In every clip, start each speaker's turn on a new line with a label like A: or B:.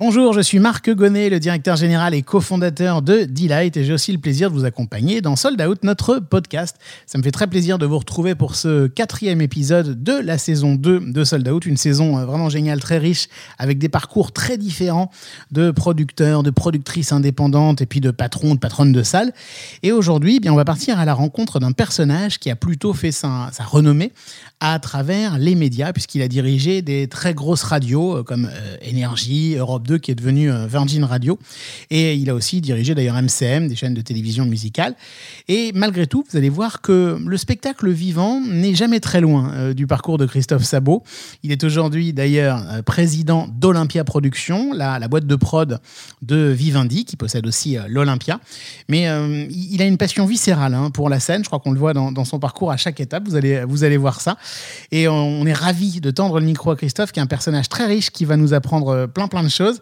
A: Bonjour, je suis Marc Gonnet, le directeur général et cofondateur de Delight et j'ai aussi le plaisir de vous accompagner dans Sold Out, notre podcast. Ça me fait très plaisir de vous retrouver pour ce quatrième épisode de la saison 2 de Sold Out, une saison euh, vraiment géniale, très riche, avec des parcours très différents de producteurs, de productrices indépendantes et puis de patrons, de patronnes de salles. Et aujourd'hui, eh bien, on va partir à la rencontre d'un personnage qui a plutôt fait sa, renommée à travers les médias, puisqu'il a dirigé des très grosses radios euh, comme euh, Énergie, Europe 2, qui est devenu euh, Virgin Radio. Et il a aussi dirigé d'ailleurs MCM, des chaînes de télévision musicale. Et malgré tout, vous allez voir que le spectacle vivant n'est jamais très loin du parcours de Christophe Sabot. Il est aujourd'hui d'ailleurs président d'Olympia Productions, la, boîte de prod de Vivendi, qui possède aussi l'Olympia. Mais il a une passion viscérale hein, pour la scène. Je crois qu'on le voit dans, dans, son parcours à chaque étape. Vous allez, vous allez voir ça. Et on est ravi de tendre le micro à Christophe, qui est un personnage très riche qui va nous apprendre euh, plein plein de choses.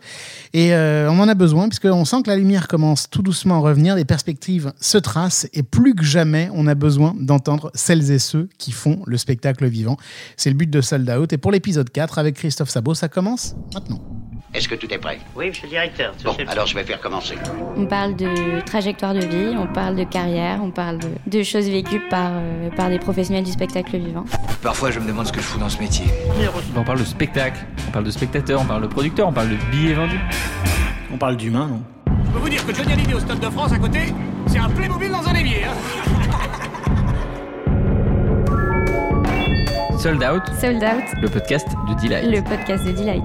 A: Et euh, on en a besoin, puisqu'on sent que la lumière commence tout doucement à revenir, les perspectives se tracent, et plus que jamais, on a besoin d'entendre celles et ceux qui font le spectacle vivant. C'est le but de Sold Out. Et pour l'épisode 4, avec Christophe Sabot, ça commence maintenant.
B: Est-ce que tout est prêt
C: Oui, monsieur le directeur.
B: Bon, alors je vais faire commencer.
D: On parle de trajectoire de vie, on parle de carrière, on parle de, choses vécues par, euh, par des professionnels du spectacle vivant.
E: Parfois, je me demande ce que je fous dans ce métier.
F: On parle de spectacle, on parle de spectateur, on parle de producteur, on parle de billets vendus.
A: On parle d'humain, non
G: Je peux vous dire que Johnny Hallyday au Stade de France à côté, c'est un Playmobil dans un évier. Hein
F: Sold Out.
D: Sold Out.
F: Le podcast de Delight.
D: Le podcast de Delight.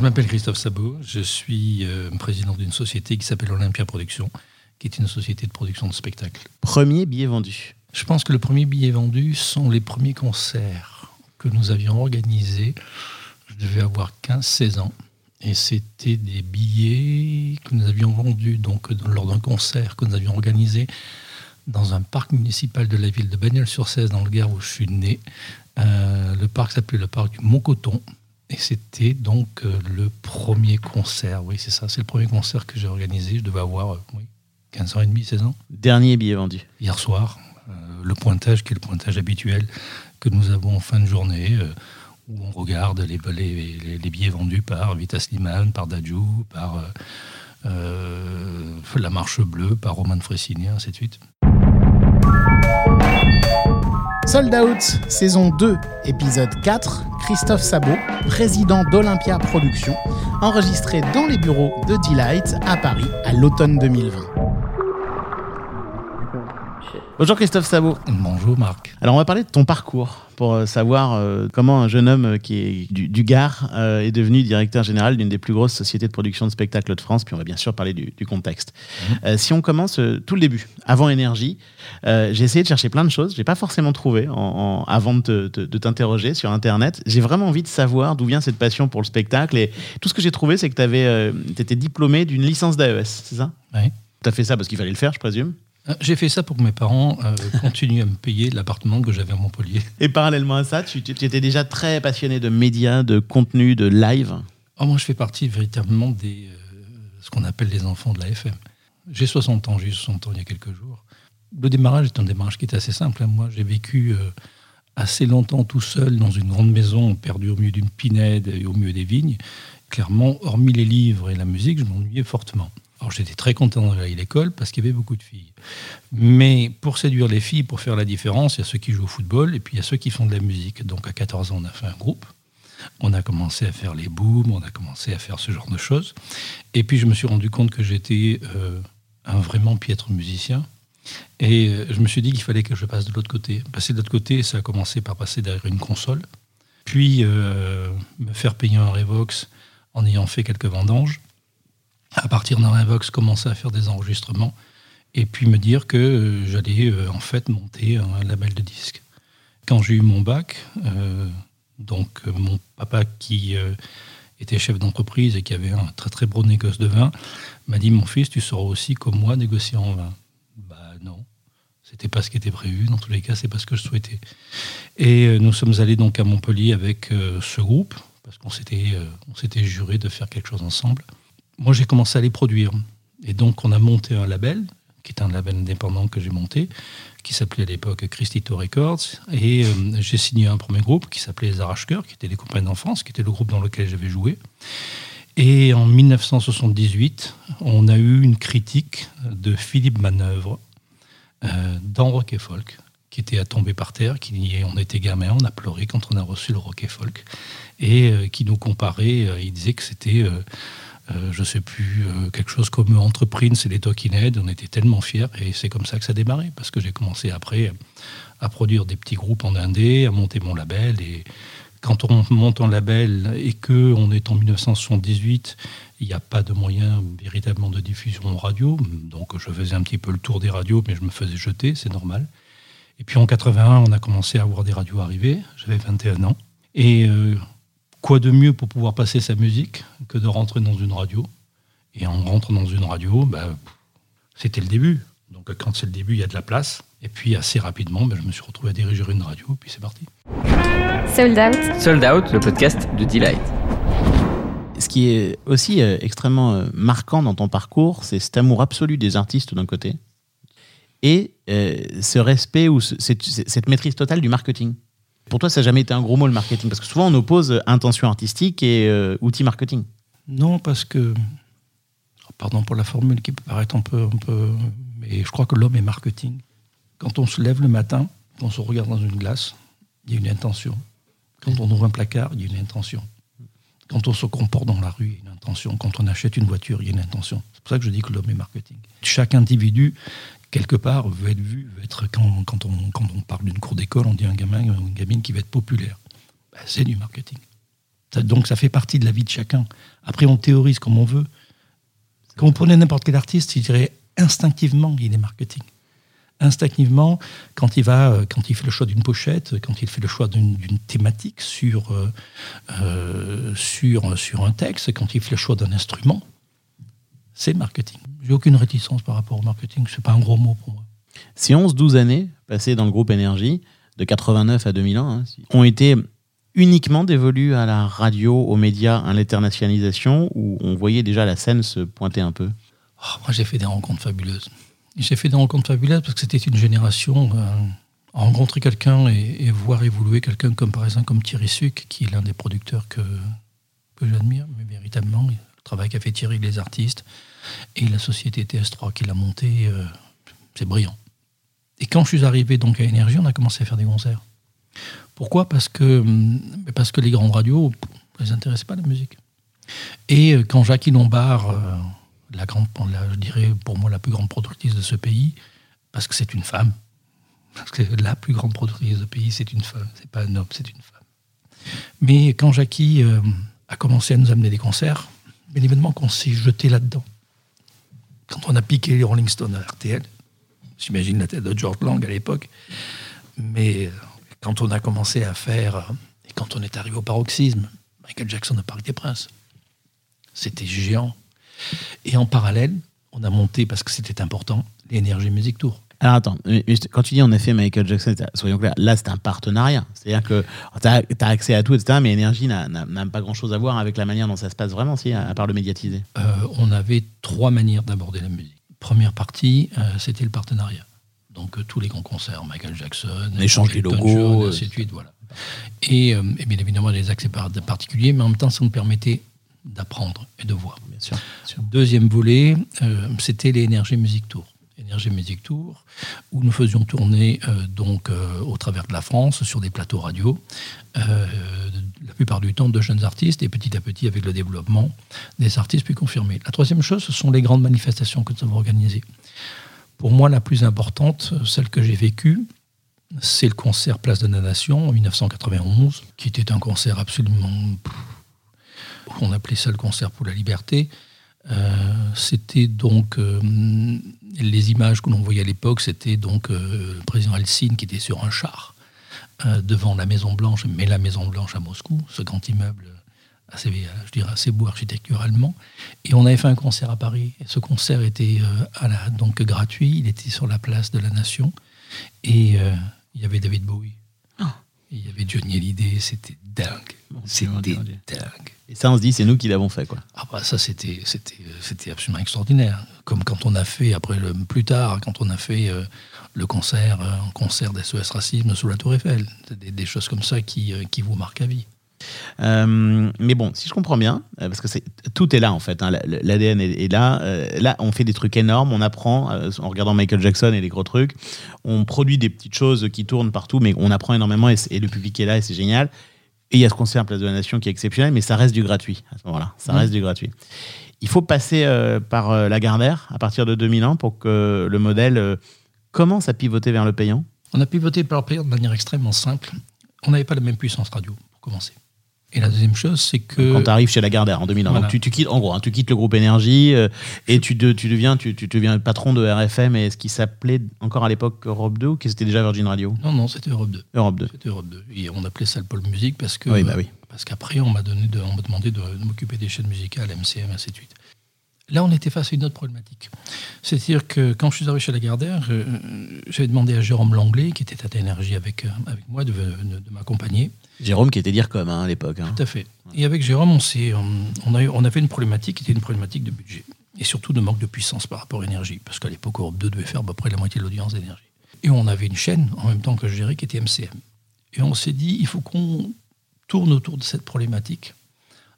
H: Je m'appelle Christophe Sabot, je suis euh, président d'une société qui s'appelle Olympia Productions, qui est une société de production de spectacles.
A: Premier billet vendu
H: Je pense que le premier billet vendu sont les premiers concerts que nous avions organisés. Je devais avoir 15-16 ans. Et c'était des billets que nous avions vendus donc, lors d'un concert que nous avions organisé dans un parc municipal de la ville de Bagnols-sur-Cèze, dans le Gard où je suis né. Euh, le parc s'appelait le parc du Mont-Coton. Et c'était donc euh, le premier concert, oui, c'est ça, c'est le premier concert que j'ai organisé. Je devais avoir euh, oui, 15 ans et demi, 16 ans.
A: Dernier billet vendu
H: Hier soir, euh, le pointage qui est le pointage habituel que nous avons en fin de journée, où on regarde les, les, les, billets vendus par Vita Slimane, par Dadjou, par La Marche Bleue, par Roman Fressini, ainsi de suite.
A: Sold Out, saison 2, épisode 4, Christophe Sabot, président d'Olympia Productions, enregistré dans les bureaux de Delight à Paris à l'automne 2020. Bonjour Christophe Sabot.
H: Bonjour Marc.
A: Alors on va parler de ton parcours pour euh, savoir euh, comment un jeune homme euh, qui est du, Gard est devenu directeur général d'une des plus grosses sociétés de production de spectacles de France. Puis on va bien sûr parler du, contexte. Mhm. si on commence tout le début, avant Énergie, j'ai essayé de chercher plein de choses. J'ai pas forcément trouvé en, avant de, t'interroger sur Internet. J'ai vraiment envie de savoir d'où vient cette passion pour le spectacle. Et tout ce que j'ai trouvé, c'est que tu étais diplômé d'une licence d'AES, c'est ça?
H: Oui.
A: Tu as fait ça parce qu'il fallait le faire, je présume?
H: euh, j'ai fait ça pour que mes parents euh, continuent à me payer l'appartement que j'avais à Montpellier.
A: Et parallèlement à ça, tu, étais déjà très passionné de médias, de contenu, de live
H: oh, Moi, je fais partie véritablement des euh, ce qu'on appelle les enfants de la FM. J'ai 60 ans, j'ai eu 60 ans il y a quelques jours. Le démarrage est un démarrage qui est assez simple. Hein. Moi, j'ai vécu assez longtemps tout seul dans une grande maison, perdue au milieu d'une pinède et au milieu des vignes. Clairement, hormis les livres et la musique, je m'ennuyais fortement. Alors j'étais très content d'aller à l'école parce qu'il y avait beaucoup de filles. Mais pour séduire les filles, pour faire la différence, il y a ceux qui jouent au football et puis il y a ceux qui font de la musique. Donc à 14 ans, on a fait un groupe. On a commencé à faire les booms, on a commencé à faire ce genre de choses. Et puis je me suis rendu compte que j'étais euh, un vraiment piètre musicien. Et euh, je me suis dit qu'il fallait que je passe de l'autre côté. Passer de l'autre côté, ça a commencé par passer derrière une console, puis euh, me faire payer un Revox en ayant fait quelques vendanges à partir d'un Invox, commencer à faire des enregistrements et puis me dire que euh, j'allais euh, en fait monter un label de disques. Quand j'ai eu mon bac, euh, donc mon papa qui était chef d'entreprise et qui avait un très très beau négoce de vin, m'a dit mon fils, tu sauras aussi comme moi négocier en vin. Bah non, c'était pas ce qui était prévu. Dans tous les cas, c'est pas ce que je souhaitais. Et nous sommes allés donc à Montpellier avec ce groupe parce qu'on s'était on s'était juré de faire quelque chose ensemble moi, j'ai commencé à les produire. Et donc, on a monté un label, qui est un label indépendant que j'ai monté, qui s'appelait à l'époque Christito Records. Et euh, j'ai signé un premier groupe qui s'appelait Les Arrache-Cœurs, qui était des compagnies d'enfance, qui était le groupe dans lequel j'avais joué. Et en 1978, on a eu une critique de Philippe Manœuvre euh, dans Rock et Folk, qui était à tomber par terre, qui on était gamin, on a pleuré quand on a reçu le Rock et Folk, et euh, qui nous comparait, il disait que c'était, je sais plus, euh, quelque chose comme Entreprise et les Talking on était tellement fiers, et c'est comme ça que ça a démarré, parce que j'ai commencé après à produire des petits groupes en indé, à monter mon label, et quand on monte un label et que on est en 1978, il n'y a pas de moyen véritablement de diffusion en radio. Donc je faisais un petit peu le tour des radios, mais je me faisais jeter, c'est normal. Et puis en 81, on a commencé à avoir des radios arrivées. J'avais 21 ans. Et euh, quoi de mieux pour pouvoir passer sa musique que de rentrer dans une radio Et en rentrant dans une radio, bah, c'était le début. Donc quand c'est le début, il y a de la place. Et puis assez rapidement, bah, je me suis retrouvé à diriger une radio, et puis c'est parti.
D: Sold Out,
F: Sold Out, le podcast de Delight.
A: Ce qui est aussi euh, extrêmement euh, marquant dans ton parcours, c'est cet amour absolu des artistes d'un côté et euh, ce respect ou ce- cette, cette maîtrise totale du marketing. Pour toi, ça n'a jamais été un gros mot le marketing? Parce que souvent, on oppose euh, intention artistique et euh, outil marketing.
H: Non, parce que, pardon pour la formule qui peut paraître un peu, un peu, mais je crois que l'homme est marketing. Quand on se lève le matin, quand on se regarde dans une glace, il y a une intention. Quand on ouvre un placard, il y a une intention. Quand on se comporte dans la rue, il y a une intention. Quand on achète une voiture, il y a une intention. C'est pour ça que je dis que l'homme est marketing. Chaque individu, quelque part, veut être vu, veut être, quand, quand on, quand on parle d'une cour d'école, on dit un gamin ou une gamine qui va être populaire. Ben, c'est du marketing. Ça- donc ça fait partie de la vie de chacun. Après, on théorise comme on veut. Quand vous prenez n'importe quel artiste, il dirait instinctivement, il est marketing. Instinctivement, quand il va, quand il fait le choix d'une pochette, quand il fait le choix d'une d'une thématique sur, euh, euh, sur, sur un texte, quand il fait le choix d'un instrument, c'est marketing. J'ai aucune réticence par rapport au marketing. C'est pas un gros mot pour moi.
A: Ces 11-12 années passées dans le groupe Énergie, de 89 à 2001, hein, ont été uniquement dévolues à la radio, aux médias, à l'internationalisation, où on voyait déjà la scène se pointer un peu?
H: Oh, moi, j'ai fait des rencontres fabuleuses. J'ai fait des rencontres fabuleuses parce que c'était une génération euh, à rencontrer quelqu'un et, et voir évoluer quelqu'un comme par exemple comme Thierry Suc, qui est l'un des producteurs que, que j'admire, mais véritablement, le travail qu'a fait Thierry, les artistes, et la société TS3 qu'il a montée, euh, c'est brillant. Et quand je suis arrivé à Énergie, on a commencé à faire des concerts. Pourquoi? Parce que, hum, parce que les grandes radios, ne les intéressait pas la musique. Et euh, quand Jackie Lombard, euh, la grande, je dirais pour moi la plus grande productrice de ce pays, parce que c'est une femme, parce que la plus grande productrice de ce pays, c'est une femme, c'est pas un homme, c'est une femme. Mais quand Jackie a commencé à nous amener des concerts, bien évidemment qu'on s'est jeté là-dedans. Quand on a piqué les Rolling Stones à RTL, j'imagine la tête de George Lang à l'époque, mais euh, quand on a commencé à faire, euh, et quand on est arrivé au paroxysme, Michael Jackson au Parc des Princes, c'était géant. Et en parallèle, on a monté, parce que c'était important, l'énergie Music Tour.
A: Alors attends, quand tu dis en effet Michael Jackson, soyons clairs, là c'est un partenariat. C'est-à-dire que tu as, accès à tout, etc. Mais Énergie n'a- pas grand-chose à voir avec la manière dont ça se passe vraiment, si, à, à part le médiatiser.
H: Euh, on avait trois manières d'aborder la musique. Première partie, euh, c'était le partenariat. Donc euh, tous les grands concerts, Michael Jackson,
A: L'échange des logos,
H: ainsi de suite, voilà. Et, et bien évidemment des accès par- particuliers, mais en même temps, ça nous permettait d'apprendre et de voir.
A: Bien sûr. bien sûr.
H: Deuxième volet, c'était les Énergie Music Tour. Music Tour, où nous faisions tourner euh, donc euh, au travers de la France sur des plateaux radio, euh, la plupart du temps de jeunes artistes, et petit à petit avec le développement des artistes plus confirmés. La troisième chose, ce sont les grandes manifestations que nous avons organisées. Pour moi, la plus importante, celle que j'ai vécue, c'est le concert Place de la Nation en 1991, qui était un concert absolument on appelait ça le concert pour la liberté. C'était donc les images que l'on voyait à l'époque, c'était donc euh, le président Helsinki qui était sur un char euh, devant la Maison Blanche, mais la Maison Blanche à Moscou, ce grand immeuble assez, euh, beau architecturalement. Et on avait fait un concert à Paris. Ce concert était donc gratuit. Il était sur la place de la Nation et il y avait David Bowie. Il y avait Johnny Hallyday. C'était dingue. C'était dingue.
A: Et ça, on se dit, c'est nous qui l'avons fait, quoi.
H: Ah bah ça c'était c'était euh, c'était absolument extraordinaire. Comme quand on a fait après le plus tard quand on a fait euh, le concert euh, un concert d'SOS racisme sous la Tour Eiffel, C'est des, des choses comme ça qui euh, qui vous marquent à vie.
C: Euh, mais bon, si je comprends bien, euh, parce que c'est tout est là en fait, hein, l'ADN est, est, là. Euh, là, on fait des trucs énormes, on apprend euh, en regardant Michael Jackson et les gros trucs. On produit des petites choses qui tournent partout, mais on apprend énormément et, et le public est là et c'est génial. Et il y a ce concert Place de la Nation qui est exceptionnel, mais ça reste du gratuit à ce moment-là. Ça
H: Mmh.
C: reste du gratuit. Il faut passer par euh, la Gardère à partir de 2001 pour que le modèle commence à pivoter vers le payant.
H: On a pivoté par le payant de manière extrêmement simple. On n'avait pas la même puissance radio, pour commencer. Et la deuxième chose, c'est que.
C: Quand tu arrives chez la Gardère en 2001,
H: Voilà.
C: donc tu, tu quittes, en gros, hein, tu quittes le groupe Énergie euh, et tu, de- tu deviens, tu, tu deviens patron de RFM et ce qui s'appelait encore à l'époque Europe 2 ou qui c'était déjà Virgin Radio?
H: Non, non, c'était Europe 2.
C: Europe 2.
H: C'était Europe 2. Et on appelait ça le pôle musique parce que.
C: Oui, bah oui.
H: Parce qu'après, on m'a donné de- on m'a demandé de, de m'occuper des chaînes musicales, MCM, ainsi de suite. Là, on était face à une autre problématique. C'est-à-dire que quand je suis arrivé chez Lagardère, euh, j'avais demandé à Jérôme Langlais, qui était à Énergie avec, euh, avec moi, de, de- de m'accompagner.
C: Jérôme qui était dire comme hein, à l'époque. hein.
H: Tout à fait. Et avec Jérôme, on, on, a, on avait une problématique qui était une problématique de budget. Et surtout de manque de puissance par rapport à énergie. Parce qu'à l'époque, Europe 2 devait faire à peu près la moitié de l'audience d'énergie. Et on avait une chaîne, en même temps que je gérais, qui était MCM. Et on s'est dit, il faut qu'on tourne autour de cette problématique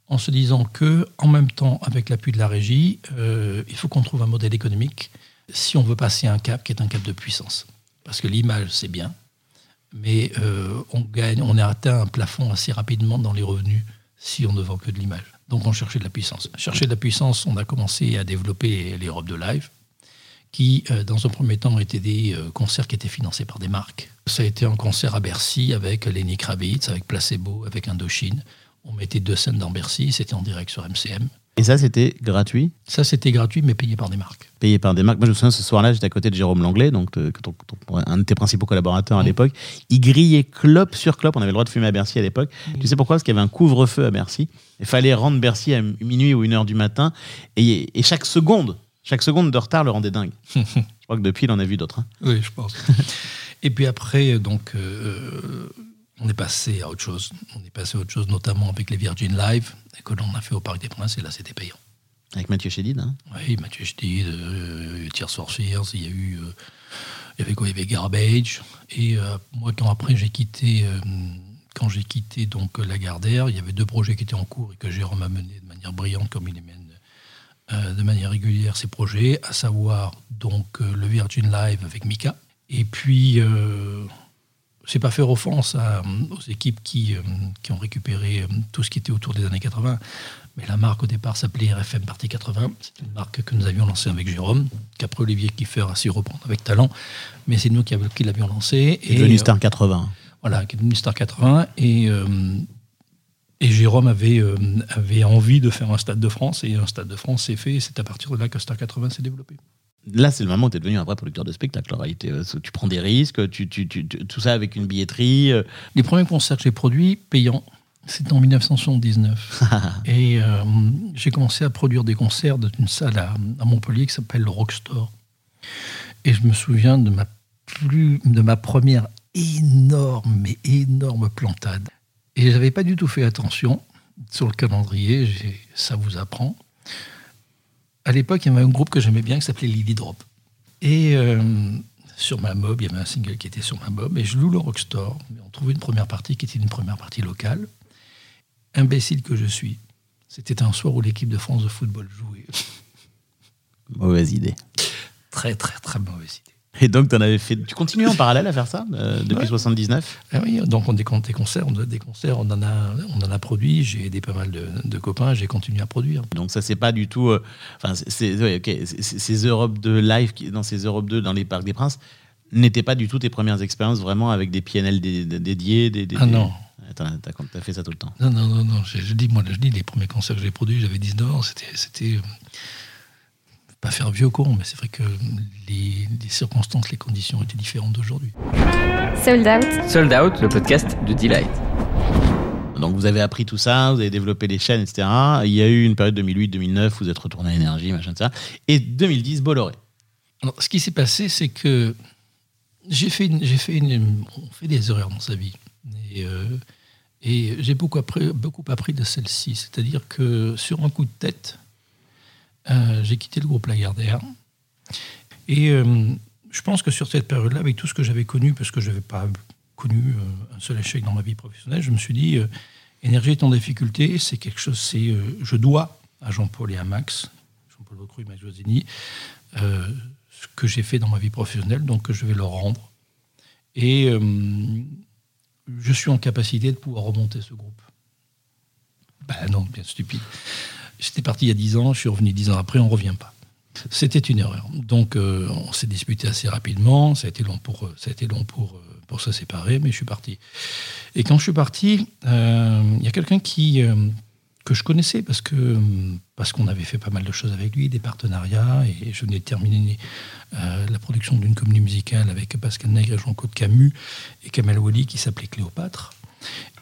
H: en se disant que, en même temps, avec l'appui de la régie, euh, il faut qu'on trouve un modèle économique si on veut passer un cap qui est un cap de puissance. Parce que l'image, c'est bien, mais euh, on, a atteint un plafond assez rapidement dans les revenus si on ne vend que de l'image. Donc on cherchait de la puissance. Chercher de la puissance, on a commencé à développer les robes de live, qui, euh, dans un premier temps, étaient des concerts qui étaient financés par des marques. Ça a été un concert à Bercy avec Lenny Kravitz, avec Placebo, avec Indochine. On mettait deux scènes dans Bercy, c'était en direct sur MCM.
C: Et ça, c'était gratuit,
H: Ça, c'était gratuit, mais payé par des marques.
C: payé par des marques. Moi, je me souviens, ce soir-là, j'étais à côté de Jérôme Langlais, donc euh, ton- ton- un de tes principaux collaborateurs à
H: Mhm.
C: l'époque. Il grillait clope sur clope. On avait le droit de fumer à Bercy à l'époque. Tu sais pourquoi? Parce qu'il y avait un couvre-feu à Bercy. Il fallait rendre Bercy à minuit ou une heure du matin. Et, et chaque seconde, chaque seconde de retard le rendait dingue. je crois que depuis, il en a vu d'autres. hein.
H: Oui, je pense. Et puis après, donc, euh, on est passé à autre chose. On est passé à autre chose, notamment avec les Virgin Live, que l'on a fait au Parc des Princes, et là, c'était payant.
C: Avec Mathieu Chédid. hein?
H: Oui, Mathieu Chédid, euh, Tears for Fears, il y a eu. euh, il y avait quoi? Il y avait Garbage. Et euh, moi, quand après j'ai quitté. euh, quand j'ai quitté donc Lagardère, il y avait deux projets qui étaient en cours et que Jérôme a mené de manière brillante, comme il les mène de manière régulière ces projets, à savoir donc le Virgin Live avec Mika. Et puis, c'est pas faire offense à, aux équipes qui, euh, qui ont récupéré euh, tout ce qui était autour des années 80. Mais la marque au départ s'appelait RFM Partie 80. C'est une marque que nous avions lancée avec Jérôme, qu'après Olivier Kiefer a su reprendre avec talent. Mais c'est nous qui, avions- qui l'avions lancée.
C: Est devenu
H: euh,
C: Star 80.
H: voilà, qui est devenu Star 80. Et, euh, et Jérôme avait, euh, avait envie de faire un Stade de France. Et un Stade de France s'est fait. Et c'est à partir de là que Star 80 s'est développé.
C: Là, c'est le moment où tu es devenu un vrai producteur de spectacle. En réalité, Euh, tu prends des risques, tu, tu- tu- tu- tout ça avec une billetterie. euh,
H: Les premiers concerts que j'ai produits payants, c'était en 1979. et euh, j'ai commencé à produire des concerts dans une salle à, à Montpellier qui s'appelle le Rockstore. Et je me souviens de ma, plus, de ma première énorme, mais énorme plantade. Et j'avais pas du tout fait attention sur le calendrier, ça vous apprend. À l'époque, il y avait un groupe que j'aimais bien qui s'appelait Lily Drop. Et euh, sur ma mob, il y avait un single qui était sur ma mob, et je loue le Rockstore. On trouvait une première partie qui était une première partie locale. Imbécile que je suis. C'était un soir où l'équipe de France de football jouait.
C: Mauvaise idée.
H: Très, très, très mauvaise idée.
C: Et donc, en avais fait. Tu continues en parallèle à faire ça euh, depuis
H: Ouais.
C: 79
H: Ah oui, donc on décompte des concerts, on des concerts, on en a, on en a produit, j'ai aidé pas mal de, de copains, j'ai continué à produire.
C: Donc ça c'est pas du tout. euh, Enfin c'est ouais, ces Europe 2 live qui- dans ces Europe 2 dans les parcs des Princes n'étaient pas du tout tes premières expériences vraiment avec des PNL dé- dé- dédiés. Des, des-
H: Ah non.
C: T'as t'as- fait ça tout le temps.
H: Non, non, non, non, je, je dis, moi, je dis, les premiers concerts que j'ai produits, j'avais 19 ans, c'était, c'était, euh, pas faire vieux con, mais c'est vrai que les, les circonstances, les conditions étaient différentes d'aujourd'hui.
D: Sold Out,
F: Sold Out, le podcast de Delight.
C: Donc vous avez appris tout ça, vous avez développé les chaînes, etc. Il y a eu une période 2008-2009, vous êtes retourné à énergie, machin de ça. Et 2010, Bolloré.
H: Alors, ce qui s'est passé, c'est que j'ai fait, une- j'ai fait une- on fait des erreurs dans sa vie. Et, euh, et j'ai beaucoup appris, beaucoup appris de celle-ci. C'est-à-dire que sur un coup de tête, j'ai quitté le groupe Lagardère. Et euh, je pense que sur cette période-là, avec tout ce que j'avais connu, parce que je n'avais pas connu euh, un seul échec dans ma vie professionnelle, je me suis dit, euh, Énergie est en difficulté, c'est quelque chose, c'est, euh, je dois à Jean-Paul et à Max, Jean-Paul Bocru et Max Josini, euh, ce que j'ai fait dans ma vie professionnelle, donc je vais leur rendre. Et euh, je suis en capacité de pouvoir remonter ce groupe. Ben non, bien stupide. J'étais parti il y a 10 ans, je suis revenu 10 ans après, on ne revient pas. C'était une erreur. Donc euh, on s'est disputé assez rapidement, ça a été long pour, ça a été long pour, euh, pour se séparer, mais je suis parti. Et quand je suis parti, euh, il y a quelqu'un qui, euh, que je connaissais parce parce qu'on avait fait pas mal de choses avec lui, des partenariats, et je venais de terminer euh, la production d'une comédie musicale avec Pascal Nègre et Jean-Claude Camus et Kamel Wally qui s'appelait Cléopâtre.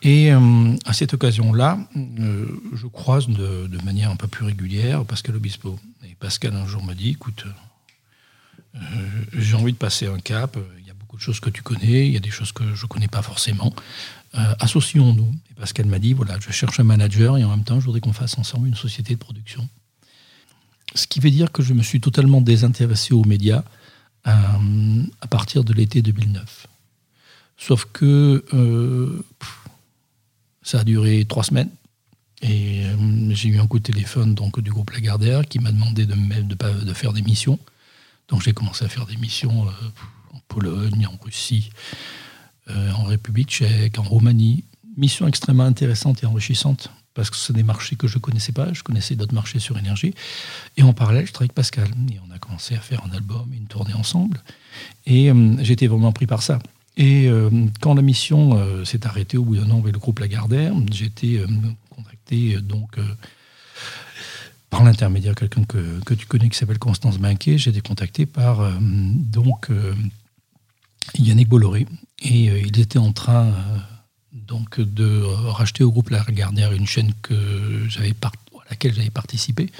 H: Et euh, à cette occasion-là, euh, je croise de, manière un peu plus régulière Pascal Obispo. Et Pascal un jour me dit, écoute, euh, j'ai envie de passer un cap, il y a beaucoup de choses que tu connais, il y a des choses que je ne connais pas forcément. Associons-nous. Et Pascal m'a dit, voilà, je cherche un manager et en même temps, je voudrais qu'on fasse ensemble une société de production. Ce qui veut dire que je me suis totalement désintéressé aux médias à partir de l'été 2009. Sauf que euh, ça a duré trois semaines. Et euh, j'ai eu un coup de téléphone donc, du groupe Lagardère qui m'a demandé de, faire des missions. Donc j'ai commencé à faire des missions euh, en Pologne, en Russie, en République tchèque, en Roumanie. Mission extrêmement intéressante et enrichissante parce que ce sont des marchés que je ne connaissais pas. Je connaissais d'autres marchés sur énergie. Et en parallèle, je travaillais avec Pascal. Et on a commencé à faire un album une tournée ensemble. Et j'étais vraiment pris par ça. Et euh, quand la mission euh, s'est arrêtée au bout d'un an avec le groupe Lagardère, j'ai été euh, contacté donc par l'intermédiaire de quelqu'un que, tu connais qui s'appelle Constance Banquet. J'ai été contacté par donc Yannick Bolloré. Et il était en train donc de racheter au groupe Lagardère une chaîne que j'avais à laquelle j'avais participé,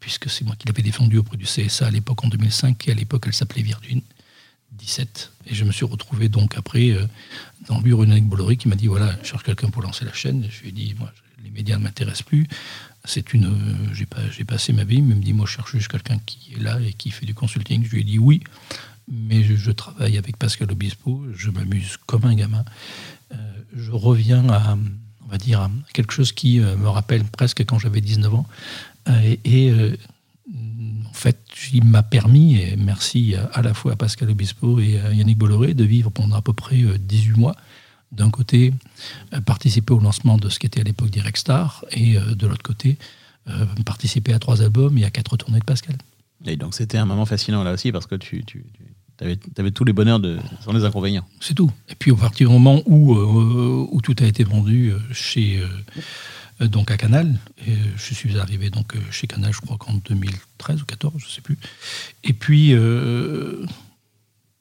H: puisque c'est moi qui l'avais défendu auprès du CSA à l'époque en 2005, et à l'époque elle s'appelait Virgin 17. Et je me suis retrouvé donc après euh, dans le bureau de Bolloré qui m'a dit voilà, je cherche quelqu'un pour lancer la chaîne. Je lui ai dit moi, les médias ne m'intéressent plus. C'est une, euh, j'ai pas, j'ai passé ma vie, mais il me dit moi, je cherche juste quelqu'un qui est là et qui fait du consulting. Je lui ai dit oui, mais je, travaille avec Pascal Obispo, je m'amuse comme un gamin. Euh, je reviens à, on va dire, à quelque chose qui me rappelle presque quand j'avais 19 ans. Et fait, il m'a permis, et merci à, la fois à Pascal Obispo et à Yannick Bolloré, de vivre pendant à peu près euh, 18 mois. D'un côté, euh, participer au lancement de ce qui était à l'époque Direct Star, et euh, de l'autre côté, euh, participer à trois albums et à quatre tournées de Pascal.
C: Et donc c'était un moment fascinant là aussi parce que tu, tu, avais, tous les bonheurs de, sans les inconvénients.
H: C'est tout. Et puis au partir du moment où, euh, où tout a été vendu euh, chez euh, donc à Canal, et je suis arrivé donc euh, chez Canal, je crois qu'en 2013 ou 2014, je sais plus. Et puis euh,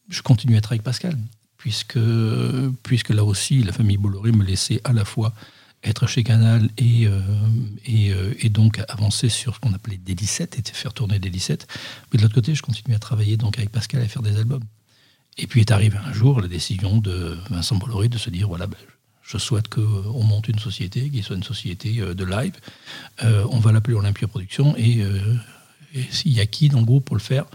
H: je continue à être avec Pascal, puisque puisque là aussi la famille Bolloré me laissait à la fois être chez Canal et, euh, et, euh, et, donc avancer sur ce qu'on appelait des 17 et faire tourner des 17. Mais de l'autre côté, je continue à travailler donc avec Pascal à faire des albums. Et puis est arrivé un jour la décision de Vincent Bolloré de se dire voilà, ben, je souhaite qu'on monte une société qui soit une société euh, de live. Euh, on va l'appeler Olympia Productions et, euh, s'il y a qui dans le groupe pour le faire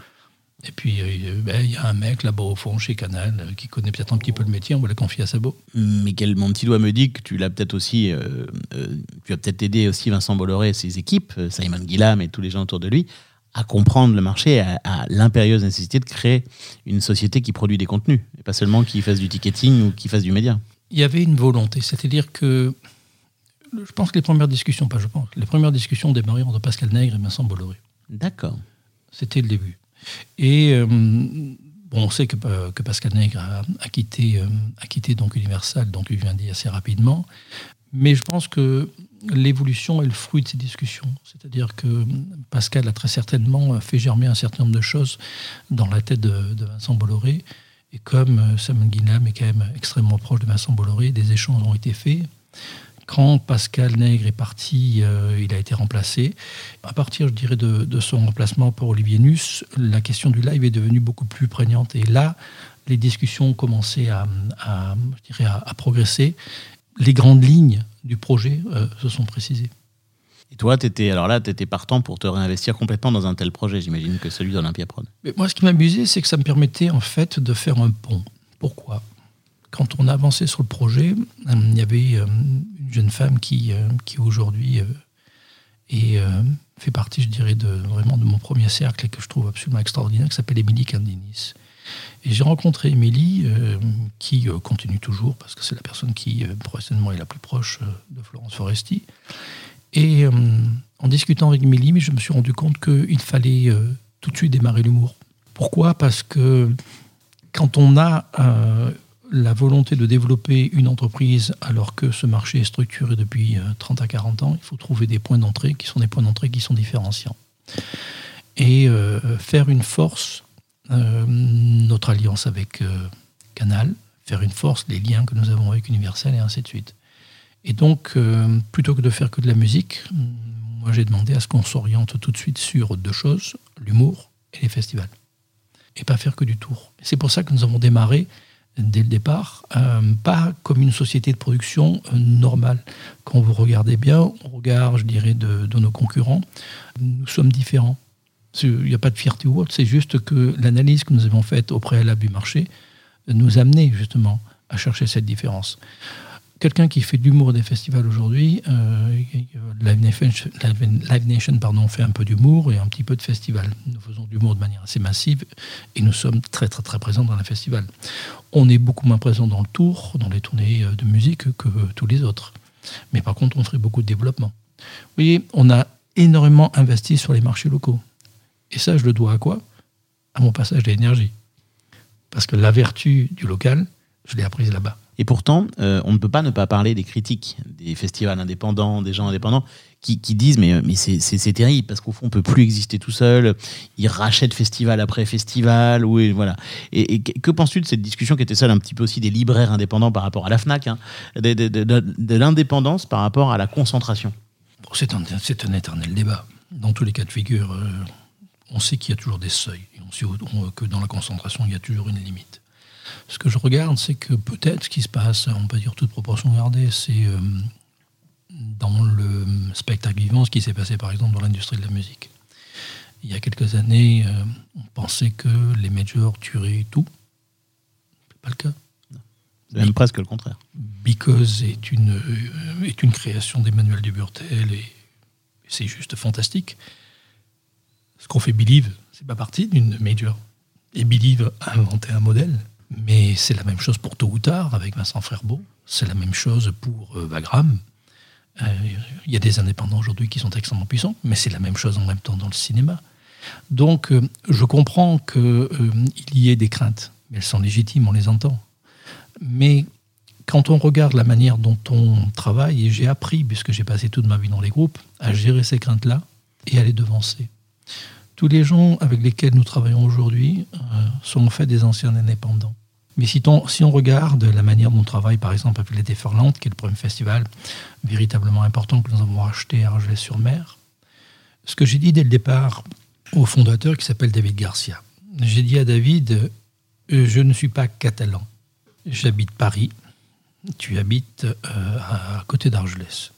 H: et puis, il ben, y a un mec là-bas au fond, chez Canal, euh, qui connaît peut-être un petit peu le métier, on va le confier à Sabo.
C: Mais quel, mon petit doigt me dit que tu l'as peut-être aussi, euh, euh, tu as peut-être aidé aussi Vincent Bolloré et ses équipes, euh, Simon Guillam et tous les gens autour de lui, à comprendre le marché, à l'impérieuse nécessité de créer une société qui produit des contenus, et pas seulement qui fasse du ticketing ou qui fasse du média.
H: Il y avait une volonté, c'est-à-dire que je pense que les premières discussions, pas je pense, les premières discussions démarraient entre Pascal Nègre et Vincent Bolloré.
C: D'accord.
H: C'était le début. Et euh, bon, on sait que, euh, que Pascal Nègre a, a quitté, euh, a quitté donc Universal, donc il vient dit assez rapidement. Mais je pense que l'évolution est le fruit de ces discussions. C'est-à-dire que Pascal a très certainement fait germer un certain nombre de choses dans la tête de, de Vincent Bolloré. Et comme Simon Guinam est quand même extrêmement proche de Vincent Bolloré, des échanges ont été faits. Quand Pascal Nègre est parti, euh, il a été remplacé. À partir, je dirais, de, son remplacement par Olivier Nuss, la question du live est devenue beaucoup plus prégnante. Et là, les discussions ont commencé à, je dirais, à progresser. Les grandes lignes du projet euh, se sont précisées.
C: Et toi, étais, alors là, tu étais partant pour te réinvestir complètement dans un tel projet, j'imagine, que celui d'Olympia Prod.
H: Mais moi, ce qui m'amusait, c'est que ça me permettait en fait de faire un pont. Pourquoi? Quand on a avancé sur le projet, euh, il y avait euh, une jeune femme qui, euh, qui aujourd'hui fait partie, je dirais, de, vraiment de mon premier cercle et que je trouve absolument extraordinaire, qui s'appelle Émilie Candinis. Et j'ai rencontré Émilie, qui continue toujours, parce que c'est la personne qui, professionnellement, est la plus proche de Florence Foresti. Et euh, en discutant avec mais je me suis rendu compte qu'il fallait euh, tout de suite démarrer l'humour. Pourquoi? Parce que quand on a euh, la volonté de développer une entreprise alors que ce marché est structuré depuis euh, 30 à 40 ans, il faut trouver des points d'entrée qui sont des points d'entrée qui sont différenciants. Et faire une force, notre alliance avec Canal, faire une force, les liens que nous avons avec Universal et ainsi de suite. Et donc, euh, plutôt que de faire que de la musique, moi j'ai demandé à ce qu'on s'oriente tout de suite sur deux choses, l'humour et les festivals. Et pas faire que du tour. C'est pour ça que nous avons démarré dès le départ, euh, pas comme une société de production euh, normale. Quand vous regardez bien, on regarde, je dirais, de, nos concurrents, nous sommes différents. Il n'y a pas de fierté ou autre, c'est juste que l'analyse que nous avons faite au préalable du marché nous a amené justement à chercher cette différence. Quelqu'un qui fait de l'humour des festivals aujourd'hui, euh, Live Nation, Live- Nation, pardon, fait un peu d'humour et un petit peu de festival. Nous faisons de l'humour de manière assez massive et nous sommes très très très présents dans les festivals. On est beaucoup moins présent dans le tour, dans les tournées euh, de musique que tous les autres. Mais par contre, on fait beaucoup de développement. Vous voyez, on a énormément investi sur les marchés locaux. Et ça, je le dois à quoi? À mon passage de l'énergie. Parce que la vertu du local, je l'ai apprise là-bas.
C: Et pourtant, euh, on ne peut pas ne pas parler des critiques, des festivals indépendants, des gens indépendants, qui, disent mais, c'est- terrible parce qu'au fond on peut plus exister tout seul. Ils rachètent festival après festival. ou et voilà. Et, que penses-tu de cette discussion qui était celle un petit peu aussi des libraires indépendants par rapport à la Fnac, hein, de, l'indépendance par rapport à la concentration?
H: C'est un, éternel débat. Dans tous les cas de figure, euh, on sait qu'il y a toujours des seuils. Et on sait que dans la concentration, il y a toujours une limite. Ce que je regarde, c'est que peut-être ce qui se passe, on peut dire toute proportion gardée, c'est euh, dans le spectacle vivant ce qui s'est passé par exemple dans l'industrie de la musique. Il y a quelques années, euh, on pensait que les majors tueraient tout. C'est pas le cas.
C: C'est même presque le contraire.
H: Because est une, euh, est une création d'Emmanuel Duburtel et c'est juste fantastique. Ce qu'on fait Believe, c'est pas partie d'une major. Et Believe a inventé un modèle, mais c'est la même chose pour Tôt ou Tard avec Vincent Frerbeau. C'est la même chose pour euh, Wagram. Euh, Il y a des indépendants aujourd'hui qui sont extrêmement puissants, mais c'est la même chose en même temps dans le cinéma. Donc, euh, je comprends qu'il y ait des craintes, mais elles sont légitimes, on les entend. Mais quand on regarde la manière dont on travaille, et j'ai appris, puisque j'ai passé toute ma vie dans les groupes, à gérer ces craintes-là et à les devancer. Tous les gens avec lesquels nous travaillons aujourd'hui sont en fait des anciens indépendants. Mais si, on- regarde la manière dont on travaille, par exemple, avec les Déferlantes, qui est le premier festival véritablement important que nous avons acheté à Argelès-sur-Mer, ce que j'ai dit dès le départ au fondateur qui s'appelle David Garcia, j'ai dit à David, euh, je ne suis pas catalan, j'habite Paris, tu habites euh, à côté d'Argelès.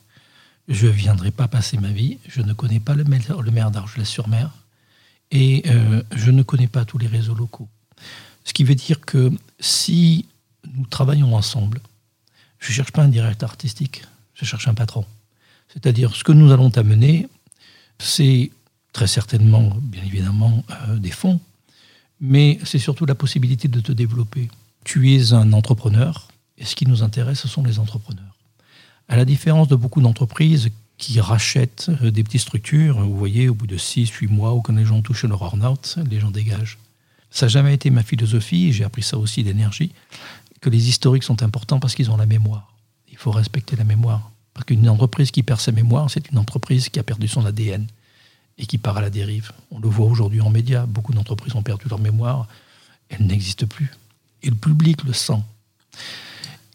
H: Je ne viendrai pas passer ma vie, je ne connais pas le maire, le maire d'Argelès-sur-Mer et euh, je ne connais pas tous les réseaux locaux. Ce qui veut dire que si nous travaillons ensemble, je ne cherche pas un directeur artistique, je cherche un patron. C'est-à-dire ce que nous allons t'amener, c'est très certainement, bien évidemment, euh, des fonds, mais c'est surtout la possibilité de te développer. Tu es un entrepreneur, et ce qui nous intéresse, ce sont les entrepreneurs. À la différence de beaucoup d'entreprises qui rachètent euh, des petites structures, vous voyez, au bout de 6, 8 mois, ou quand les gens touchent leur earn-out, les gens dégagent. Ça n'a jamais été ma philosophie, j'ai appris ça aussi d'énergie, que les historiques sont importants parce qu'ils ont la mémoire. Il faut respecter la mémoire. Parce qu'une entreprise qui perd sa mémoire, c'est une entreprise qui a perdu son ADN et qui part à la dérive. On le voit aujourd'hui en médias. Beaucoup d'entreprises ont perdu leur mémoire. Elle n'existe plus. Et le public le sent.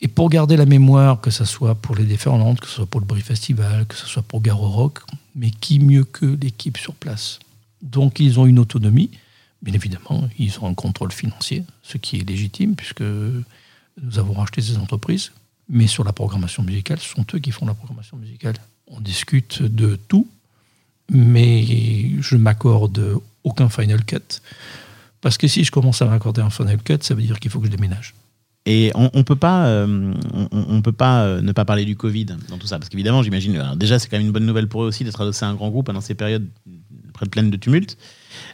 H: Et pour garder la mémoire, que ce soit pour les Déferlantes, que ce soit pour le Brie Festival, que ce soit pour Garo Rock, mais qui mieux que l'équipe sur place? Donc ils ont une autonomie. Bien évidemment, ils ont un contrôle financier, ce qui est légitime, puisque nous avons racheté ces entreprises. Mais sur la programmation musicale, ce sont eux qui font la programmation musicale. On discute de tout, mais je m'accorde aucun final cut. Parce que si je commence à m'accorder un final cut, ça veut dire qu'il faut que je déménage.
C: Et on, on peut pas, euh, on, on peut pas euh, ne pas parler du Covid dans tout ça, parce qu'évidemment, j'imagine. déjà, c'est quand même une bonne nouvelle pour eux aussi d'être adossé à un grand groupe pendant ces périodes près de pleines de tumulte.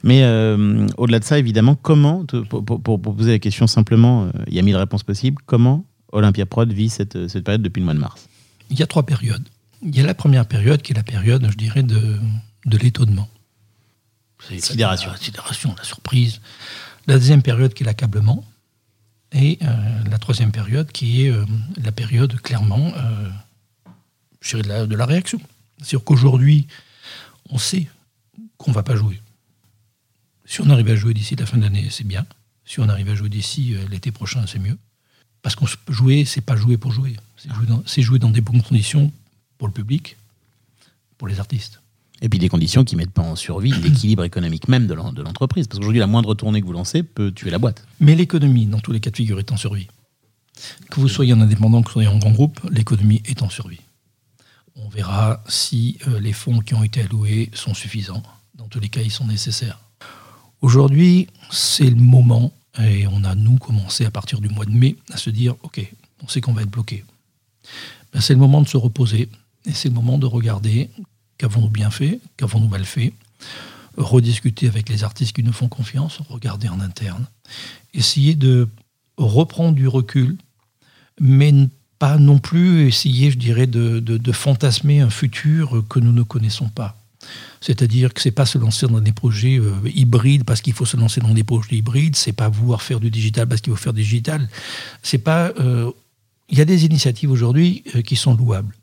C: Mais euh, au-delà de ça, évidemment, comment, te- pour, pour- pour poser la question simplement, euh, il y a mille réponses possibles. Comment Olympia Prod vit cette, cette période depuis le mois de mars?
H: Il y a trois périodes. Il y a la première période qui est la période, je dirais, de, de l'étonnement. C'est
C: Sidération.
H: La sidération, la surprise. La deuxième période qui est l'accablement. Et euh, la troisième période qui est euh, la période clairement euh, je dirais de, la, de la réaction. C'est-à-dire qu'aujourd'hui, on sait qu'on ne va pas jouer. Si on arrive à jouer d'ici la fin de l'année, c'est bien. Si on arrive à jouer d'ici euh, l'été prochain, c'est mieux. Parce qu'on jouer, c'est pas jouer pour jouer. C'est jouer, dans, c'est jouer dans des bonnes conditions pour le public, pour les artistes.
C: Et puis des conditions qui mettent pas en survie l'équilibre économique même de l'entreprise. Parce qu'aujourd'hui, la moindre tournée que vous lancez peut tuer la boîte.
H: Mais l'économie, dans tous les cas de figure, est en survie. Que vous soyez en indépendant, que vous soyez en grand groupe, l'économie est en survie. On verra si euh, les fonds qui ont été alloués sont suffisants. Les cas, ils sont nécessaires. Aujourd'hui, c'est le moment, et on a, nous, commencé à partir du mois de mai à se dire, OK, on sait qu'on va être bloqué. Ben, c'est le moment de se reposer, et c'est le moment de regarder qu'avons-nous bien fait, qu'avons-nous mal fait, rediscuter avec les artistes qui nous font confiance, regarder en interne, essayer de reprendre du recul, mais pas non plus essayer, je dirais, de fantasmer un futur que nous ne connaissons pas. C'est-à-dire que c'est pas se lancer dans des projets euh, hybrides parce qu'il faut se lancer dans des projets hybrides, c'est pas vouloir faire du digital parce qu'il faut faire du digital. Euh, Il y a des initiatives aujourd'hui euh, qui sont louables.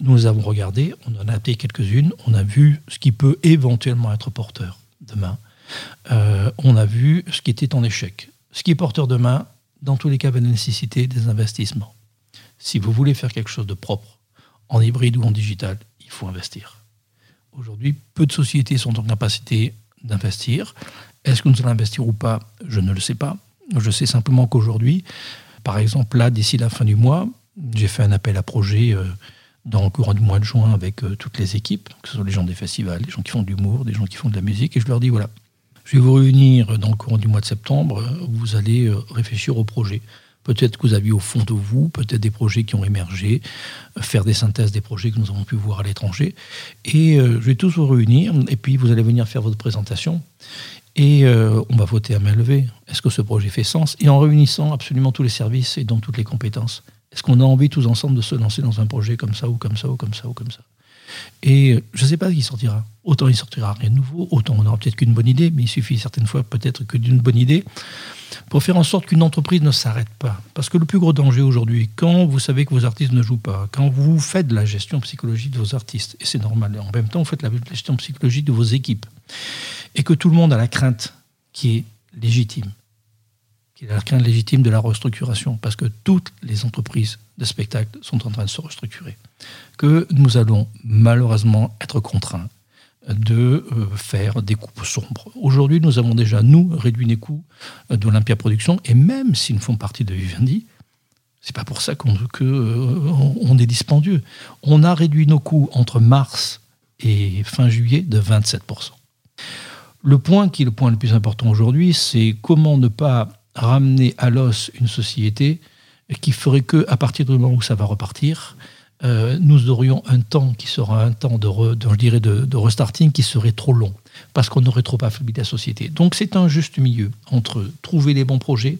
H: Nous avons regardées, on en a adapté quelques-unes, on a vu ce qui peut éventuellement être porteur demain. On a vu ce qui était en échec. Ce qui est porteur demain, dans tous les cas, va nécessiter des investissements. Si vous voulez faire quelque chose de propre, en hybride ou en digital, il faut investir. Aujourd'hui, peu de sociétés sont en capacité d'investir. Est-ce que nous allons investir ou pas Je ne le sais pas. Je sais simplement qu'aujourd'hui, par exemple, là, d'ici la fin du mois, j'ai fait un appel à projet euh, dans le courant du mois de juin avec euh, toutes les équipes, que ce soit les gens des festivals, les gens qui font de l'humour, des gens qui font de la musique, et je leur dis voilà, je vais vous réunir dans le courant du mois de septembre, euh, vous allez euh, réfléchir au projet. Peut-être que vous aviez au fond de vous, peut-être des projets qui ont émergé, euh, faire des synthèses des projets que nous avons pu voir à l'étranger. Et euh, je vais tous vous réunir, et puis vous allez venir faire votre présentation. Et euh, on va voter à main levée. Est-ce que ce projet fait sens? Et en réunissant absolument tous les services et donc toutes les compétences. Est-ce qu'on a envie tous ensemble de se lancer dans un projet comme ça, ou comme ça, ou comme ça, ou comme ça? Et je ne sais pas ce qui sortira. Autant il sortira rien de nouveau, autant on aura peut-être qu'une bonne idée, mais il suffit certaines fois peut-être que d'une bonne idée pour faire en sorte qu'une entreprise ne s'arrête pas. Parce que le plus gros danger aujourd'hui, quand vous savez que vos artistes ne jouent pas, quand vous faites la gestion psychologique de vos artistes, et c'est normal, en même temps vous faites la gestion psychologique de vos équipes, et que tout le monde a la crainte qui est légitime, qui est la crainte légitime de la restructuration, parce que toutes les entreprises de spectacle sont en train de se restructurer, que nous allons malheureusement être contraints de euh, faire des coupes sombres. Aujourd'hui, nous avons déjà, nous, réduit les coûts euh, d'Olympia Productions, et même s'ils font partie de Vivendi, c'est pas pour ça qu'on euh, est dispendieux. On a réduit nos coûts entre mars et fin juillet de 27%. Le point qui est le point le plus important aujourd'hui, c'est comment ne pas ramener à l'os une société qui ferait que, à partir du moment où ça va repartir, euh, nous aurions un temps qui sera un temps de, re- je dirais de, de restarting qui serait trop long, parce qu'on aurait trop affaibli la société. Donc c'est un juste milieu entre trouver les bons projets,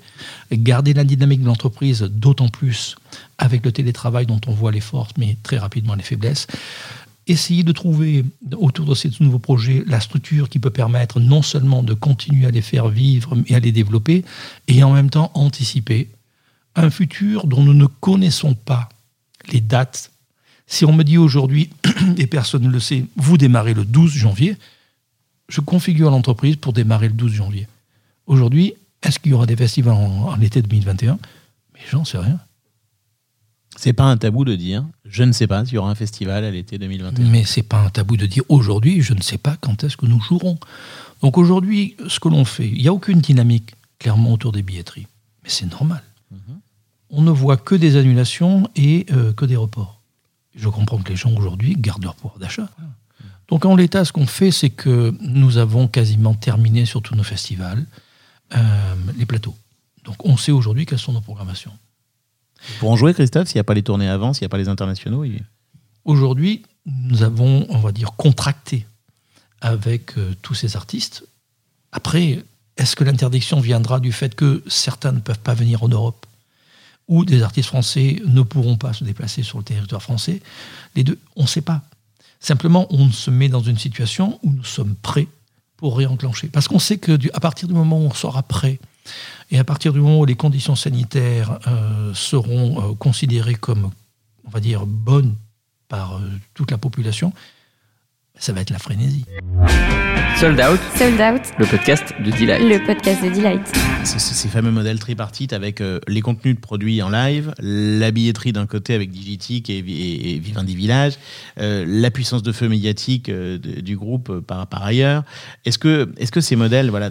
H: garder la dynamique de l'entreprise, d'autant plus avec le télétravail dont on voit les forces, mais très rapidement les faiblesses, essayer de trouver autour de ces nouveaux projets la structure qui peut permettre non seulement de continuer à les faire vivre et à les développer, et en même temps anticiper un futur dont nous ne connaissons pas les dates. Si on me dit aujourd'hui, et personne ne le sait, vous démarrez le 12 janvier, je configure l'entreprise pour démarrer le 12 janvier. Aujourd'hui, est-ce qu'il y aura des festivals en, en été 2021 Mais j'en sais rien.
C: C'est pas un tabou de dire je ne sais pas s'il y aura un festival à l'été 2021.
H: Mais c'est pas un tabou de dire aujourd'hui, je ne sais pas quand est-ce que nous jouerons. Donc aujourd'hui, ce que l'on fait, il n'y a aucune dynamique clairement autour des billetteries. Mais c'est normal. On ne voit que des annulations et euh, que des reports. Je comprends que les gens aujourd'hui gardent leur pouvoir d'achat. Donc en l'état, ce qu'on fait, c'est que nous avons quasiment terminé sur tous nos festivals euh, les plateaux. Donc on sait aujourd'hui quelles sont nos programmations.
C: Pour en jouer, Christophe, s'il n'y a pas les tournées avant, s'il n'y a pas les internationaux,
H: Aujourd'hui, nous avons, on va dire, contracté avec euh, tous ces artistes. Après, est-ce que l'interdiction viendra du fait que certains ne peuvent pas venir en Europe ou des artistes français ne pourront pas se déplacer sur le territoire français? Les deux, on ne sait pas. Simplement, on se met dans une situation où nous sommes prêts pour réenclencher. Parce qu'on sait que du- à partir du moment où on sera prêt et à partir du moment où les conditions sanitaires euh, seront euh, considérées comme, on va dire, bonnes par euh, toute la population, ça va être la frénésie.
F: Sold Out,
D: Sold Out,
F: le podcast de Delight.
D: le podcast de Delight.
C: C'est ces fameux modèles tripartites avec euh, les contenus de produits en live, la billetterie d'un côté avec Digitic et, et, et Vivendi Village, euh, la puissance de feu médiatique euh, de- du groupe euh, par, par ailleurs. Est-ce que, est -ce que ces modèles voilà,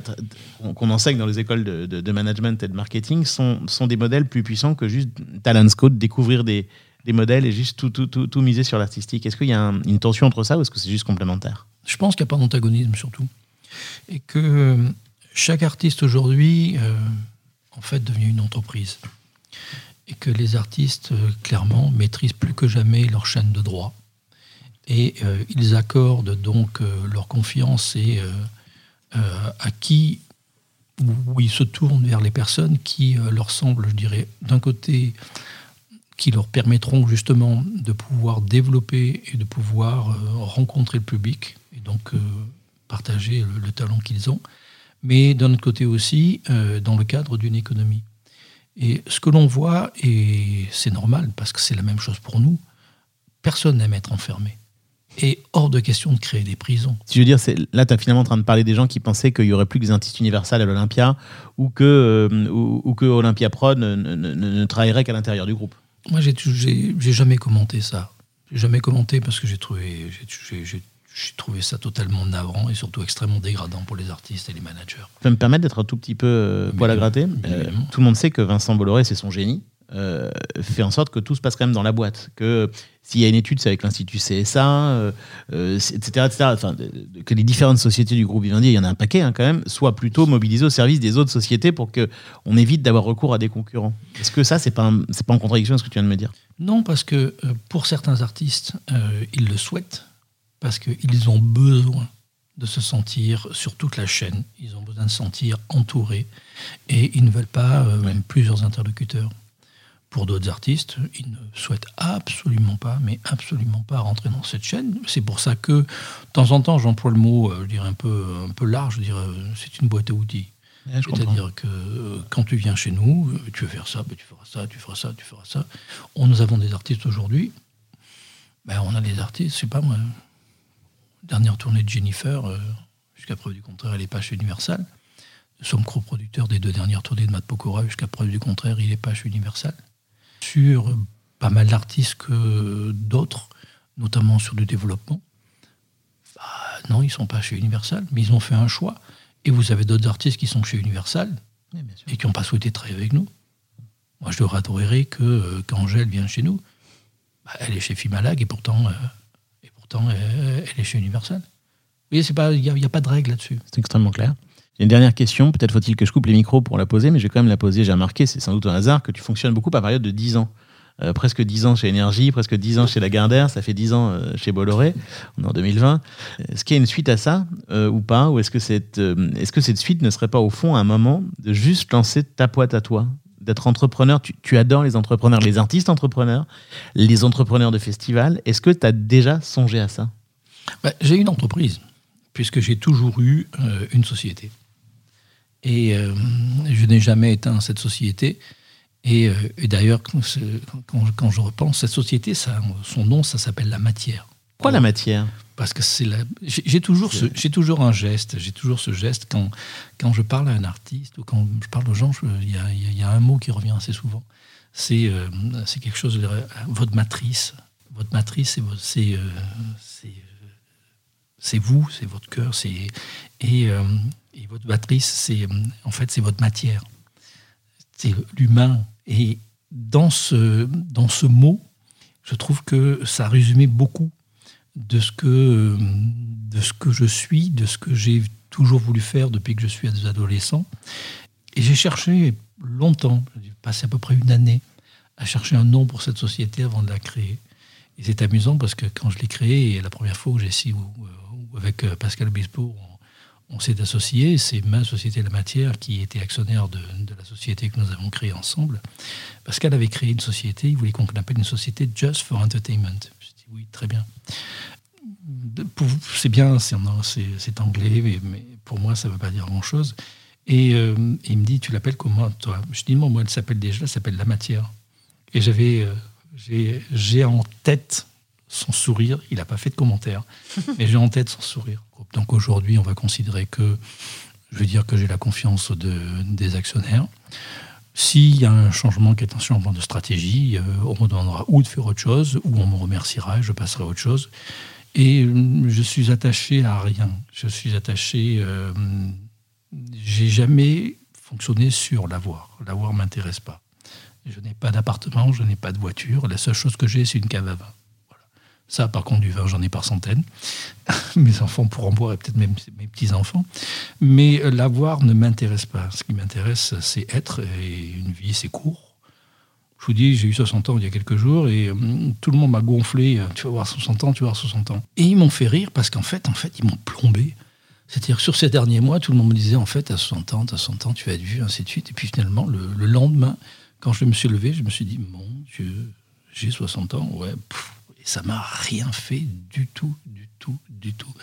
C: qu'on qu'on enseigne dans les écoles de, de- de management et de marketing sont, sont des modèles plus puissants que juste talent scout, découvrir des, des modèles et juste tout, tout, tout, tout miser sur l'artistique Est-ce qu'il y a un- une tension entre ça ou est-ce que c'est juste complémentaire?
H: Je pense qu'il n'y a pas d'antagonisme surtout. Et que euh, chaque artiste aujourd'hui, euh, en fait, devient une entreprise. Et que les artistes, euh, clairement, maîtrisent plus que jamais leur chaîne de droit. Et ils accordent donc leur confiance et à qui où ils se tournent vers les personnes qui leur semblent, je dirais, d'un côté, qui leur permettront justement de pouvoir développer et de pouvoir euh, rencontrer le public et donc euh, partager le, le talent qu'ils ont, mais d'un autre côté aussi euh, dans le cadre d'une économie. Et ce que l'on voit, et c'est normal parce que c'est la même chose pour nous, personne n'aime être enfermé. Et hors de question de créer des prisons.
C: Si veux dire, là, tu es finalement en train de parler des gens qui pensaient qu'il y aurait plus que des artistes universels à l'Olympia ou que, ou, que Olympia Prod ne, ne- ne- ne travaillerait qu'à l'intérieur du groupe.
H: Moi, j'ai j'ai j'ai jamais commenté ça. J'ai jamais commenté parce que j'ai trouvé, j'ai- j'ai j'ai- j'ai trouvé ça totalement navrant et surtout extrêmement dégradant pour les artistes et les managers.
C: Peux me permettre d'être un tout petit peu euh, poil à gratter. Euh, tout le monde sait que Vincent Bolloré, c'est son génie. Euh, fait en sorte que tout se passe quand même dans la boîte. Que s'il y a une étude, c'est avec l'Institut CSA, euh, etc. etc. Enfin, que les différentes sociétés du groupe Vivendi, il y en a un paquet hein, quand même, soient plutôt mobilisées au service des autres sociétés pour que on évite d'avoir recours à des concurrents. Est-ce que ça, c'est pas, un- pas en contradiction avec ce que tu viens de me dire?
H: Non, parce que euh, pour certains artistes, euh, ils le souhaitent, parce qu'ils ont besoin de se sentir sur toute la chaîne, ils ont besoin de se sentir entourés, et ils ne veulent pas euh, même plusieurs interlocuteurs. Pour d'autres artistes, ils ne souhaitent absolument pas, mais absolument pas rentrer dans cette chaîne. C'est pour ça que, de temps en temps, j'emploie le mot, euh, je dirais un peu, un peu large, je dirais, euh, c'est une boîte à outils. C'est-à-dire que euh, quand tu viens chez nous, tu veux faire ça, ben, tu feras ça, tu feras ça, tu feras ça. On, nous avons des artistes aujourd'hui. Ben, on a des artistes, je sais pas moi. Dernière tournée de Jennifer, euh, jusqu'à preuve du contraire, elle n'est pas chez Universal. Nous sommes coproducteurs des deux dernières tournées de Matt Pokora, jusqu'à preuve du contraire, il n'est pas chez Universal. Sur pas mal d'artistes que d'autres, notamment sur du développement, bah, non, ils ne sont pas chez Universal, mais ils ont fait un choix. Et vous avez d'autres artistes qui sont chez Universal et qui n'ont pas souhaité travailler avec nous. Moi, je leur adorerais que euh, qu'Angèle vienne chez nous. Bah, elle est chez Fimalag et pourtant, euh, et pourtant euh, elle est chez Universal. Vous voyez, c'est pas- il n'y a, il y a pas de règle là-dessus.
C: C'est extrêmement clair. Une dernière question, peut-être faut-il que je coupe les micros pour la poser, mais je vais quand même la poser. J'ai remarqué, c'est sans doute un hasard, que tu fonctionnes beaucoup par période de 10 ans. Euh, presque 10 ans chez Énergie, presque 10 ans chez Lagardère, ça fait 10 ans euh, chez Bolloré, on est en 2020. Est-ce qu'il y a une suite à ça euh, ou pas Ou est-ce que, cette, euh, est-ce que cette suite ne serait pas au fond un moment de juste lancer ta boîte à toi D'être entrepreneur, tu, adores les entrepreneurs, les artistes entrepreneurs, les entrepreneurs de festivals. Est-ce que tu as déjà songé à ça?
H: Bah, j'ai une entreprise, puisque j'ai toujours eu euh, une société. Et euh, je n'ai jamais éteint cette société. Et, euh, et d'ailleurs, quand, je repense, cette société, ça, son nom, ça s'appelle la matière.
C: Quoi la matière?
H: Parce que c'est la... j'ai toujours, ce- j'ai toujours un geste, j'ai toujours ce geste quand, quand je parle à un artiste ou quand je parle aux gens, il y a, y un mot qui revient assez souvent. C'est euh, c'est quelque chose de votre matrice. Votre matrice, c'est c'est c'est, c'est vous, c'est votre cœur, c'est et, et votre matrice, c'est euh, en fait c'est votre matière, c'est l'humain. Et dans ce dans ce mot, je trouve que ça résumait beaucoup de ce que euh, de ce que je suis, de ce que j'ai toujours voulu faire depuis que je suis adolescent. Et j'ai cherché longtemps, j'ai passé à peu près une année à chercher un nom pour cette société avant de la créer. Et c'est amusant parce que quand je l'ai créée, la première fois où j'ai ici, avec euh, Pascal Obispo, on, s'est associé, c'est ma société La Matière qui était actionnaire de, la société que nous avons créée ensemble. Pascal avait créé une société, il voulait qu'on appelle une société Just for Entertainment. Je dit oui, très bien. C'est bien, c'est anglais, mais, pour moi, ça ne veut pas dire grand-chose. Et, euh, il me dit, tu l'appelles comment, toi? Je dis, non, moi, elle s'appelle déjà, elle s'appelle La Matière. Et j'avais, euh, j'ai en tête son sourire. Il n'a pas fait de commentaire, mais j'ai en tête son sourire. Donc aujourd'hui, on va considérer que, je veux dire que j'ai la confiance de, des actionnaires. S'il y a un changement qui est un changement de stratégie, euh, on me demandera ou de faire autre chose, ou on me remerciera et je passerai à autre chose. Et euh, je suis attaché à rien. Je suis attaché. Euh, j'ai jamais fonctionné sur l'avoir. L'avoir m'intéresse pas. Je n'ai pas d'appartement, je n'ai pas de voiture. La seule chose que j'ai, c'est une cave à vin. Ça, par contre, du vin, j'en ai par centaines. mes enfants pourront boire, et peut-être même mes petits-enfants. Mais euh, l'avoir ne m'intéresse pas. Ce qui m'intéresse, c'est être. Et une vie, c'est court. Je vous dis, j'ai eu 60 ans il y a quelques jours et euh, tout le monde m'a gonflé. Euh, tu vas voir 60 ans, tu vas voir 60 ans. Et ils m'ont fait rire parce qu'en fait, en fait, ils m'ont plombé. C'est-à-dire sur ces derniers mois, tout le monde me disait en fait, à 60 ans, à 60 ans, tu vas être vu, ainsi de suite. Et puis finalement, le, lendemain, quand je me suis levé, je me suis dit, mon Dieu, j'ai 60 ans, ouais, et ça m'a rien fait du tout, du tout, du tout.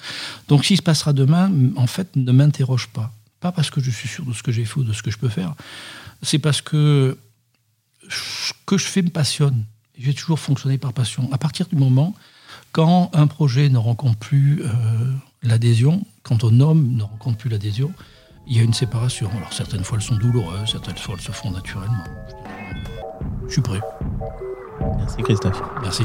H: Donc, ce qui se passera demain, en fait, ne m'interroge pas. Pas parce que je suis sûr de ce que j'ai fait ou de ce que je peux faire. C'est parce que ce que je fais me passionne. J'ai toujours fonctionné par passion. À partir du moment quand un projet ne rencontre plus euh, l'adhésion, quand un homme ne rencontre plus l'adhésion, il y a une séparation. Alors certaines fois elles sont douloureuses, certaines fois elles se font naturellement. Je suis prêt.
C: Merci Christophe.
H: Merci.